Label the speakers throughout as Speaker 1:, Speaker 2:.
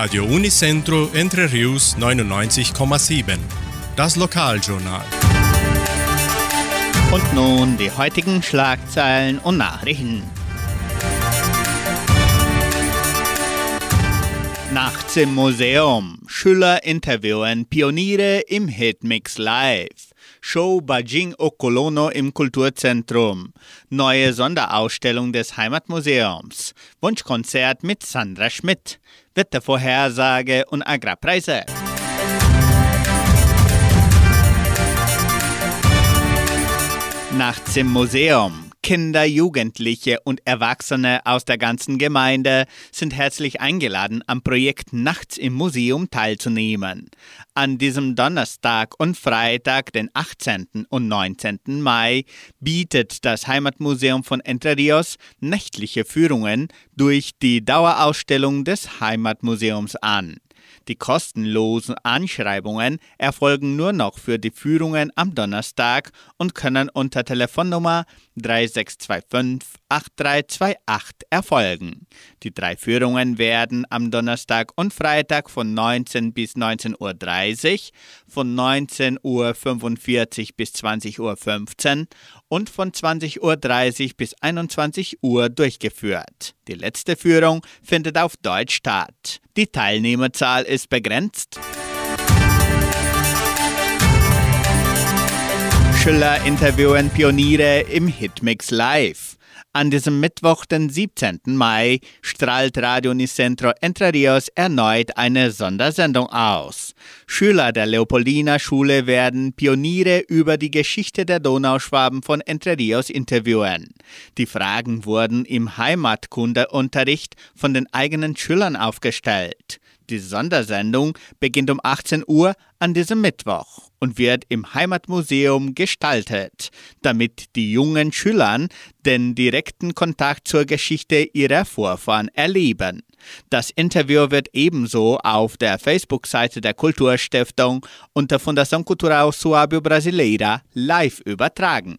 Speaker 1: Radio Unicentro Entre Rius 99,7. Das Lokaljournal.
Speaker 2: Und nun die heutigen Schlagzeilen und Nachrichten. Nachts im Museum. Schüler interviewen Pioniere im Hitmix Live. Show Bajing Okolono im Kulturzentrum. Neue Sonderausstellung des Heimatmuseums. Wunschkonzert mit Sandra Schmidt. Wettervorhersage und Agrarpreise. Nachts im Museum. Kinder, Jugendliche und Erwachsene aus der ganzen Gemeinde sind herzlich eingeladen, am Projekt Nachts im Museum teilzunehmen. An diesem Donnerstag und Freitag, den 18. und 19. Mai, bietet das Heimatmuseum von Entre Rios nächtliche Führungen durch die Dauerausstellung des Heimatmuseums an. Die kostenlosen Anschreibungen erfolgen nur noch für die Führungen am Donnerstag und können unter Telefonnummer 3625 8328 erfolgen. Die drei Führungen werden am Donnerstag und Freitag von 19 bis 19.30 Uhr, von 19.45 Uhr bis 20.15 Uhr und von 20.30 Uhr bis 21 Uhr durchgeführt. Die letzte Führung findet auf Deutsch statt. Die Teilnehmerzahl ist begrenzt. Schüler interviewen Pioniere im Hitmix Live. An diesem Mittwoch, den 17. Mai, strahlt Radio Nicentro Entre Rios erneut eine Sondersendung aus. Schüler der Leopoldina Schule werden Pioniere über die Geschichte der Donauschwaben von Entre Rios interviewen. Die Fragen wurden im Heimatkundeunterricht von den eigenen Schülern aufgestellt. Die Sondersendung beginnt um 18 Uhr an diesem Mittwoch und wird im Heimatmuseum gestaltet, damit die jungen Schülern den direkten Kontakt zur Geschichte ihrer Vorfahren erleben. Das Interview wird ebenso auf der Facebook-Seite der Kulturstiftung unter Fundação Cultural Suábio Brasileira live übertragen.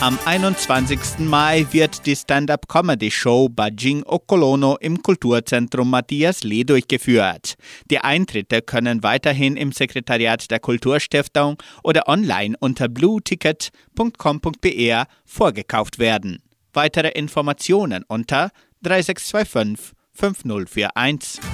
Speaker 2: Am 21. Mai wird die Stand-up-Comedy-Show Bajing Okolono im Kulturzentrum Matthias Lee durchgeführt. Die Eintritte können weiterhin im Sekretariat der Kulturstiftung oder online unter blueticket.com.br vorgekauft werden. Weitere Informationen unter 3625 5041.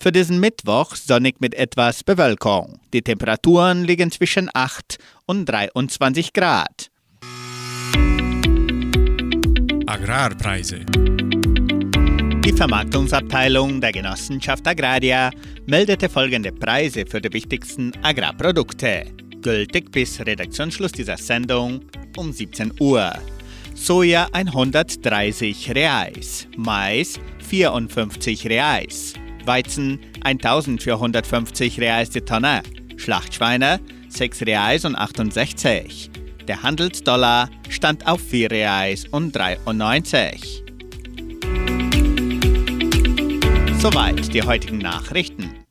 Speaker 2: Für diesen Mittwoch sonnig mit etwas Bewölkung. Die Temperaturen liegen zwischen 8 und 23 Grad.
Speaker 1: Agrarpreise.
Speaker 2: Die Vermarktungsabteilung der Genossenschaft Agraria meldete folgende Preise für die wichtigsten Agrarprodukte. Gültig bis Redaktionsschluss dieser Sendung um 17 Uhr. Soja 130 Reais, Mais 54 Reais, Weizen 1450 Reais die Tonne, Schlachtschweine 6 Reais und 68. Der Handelsdollar stand auf 4 Reais und 93. Soweit die heutigen Nachrichten.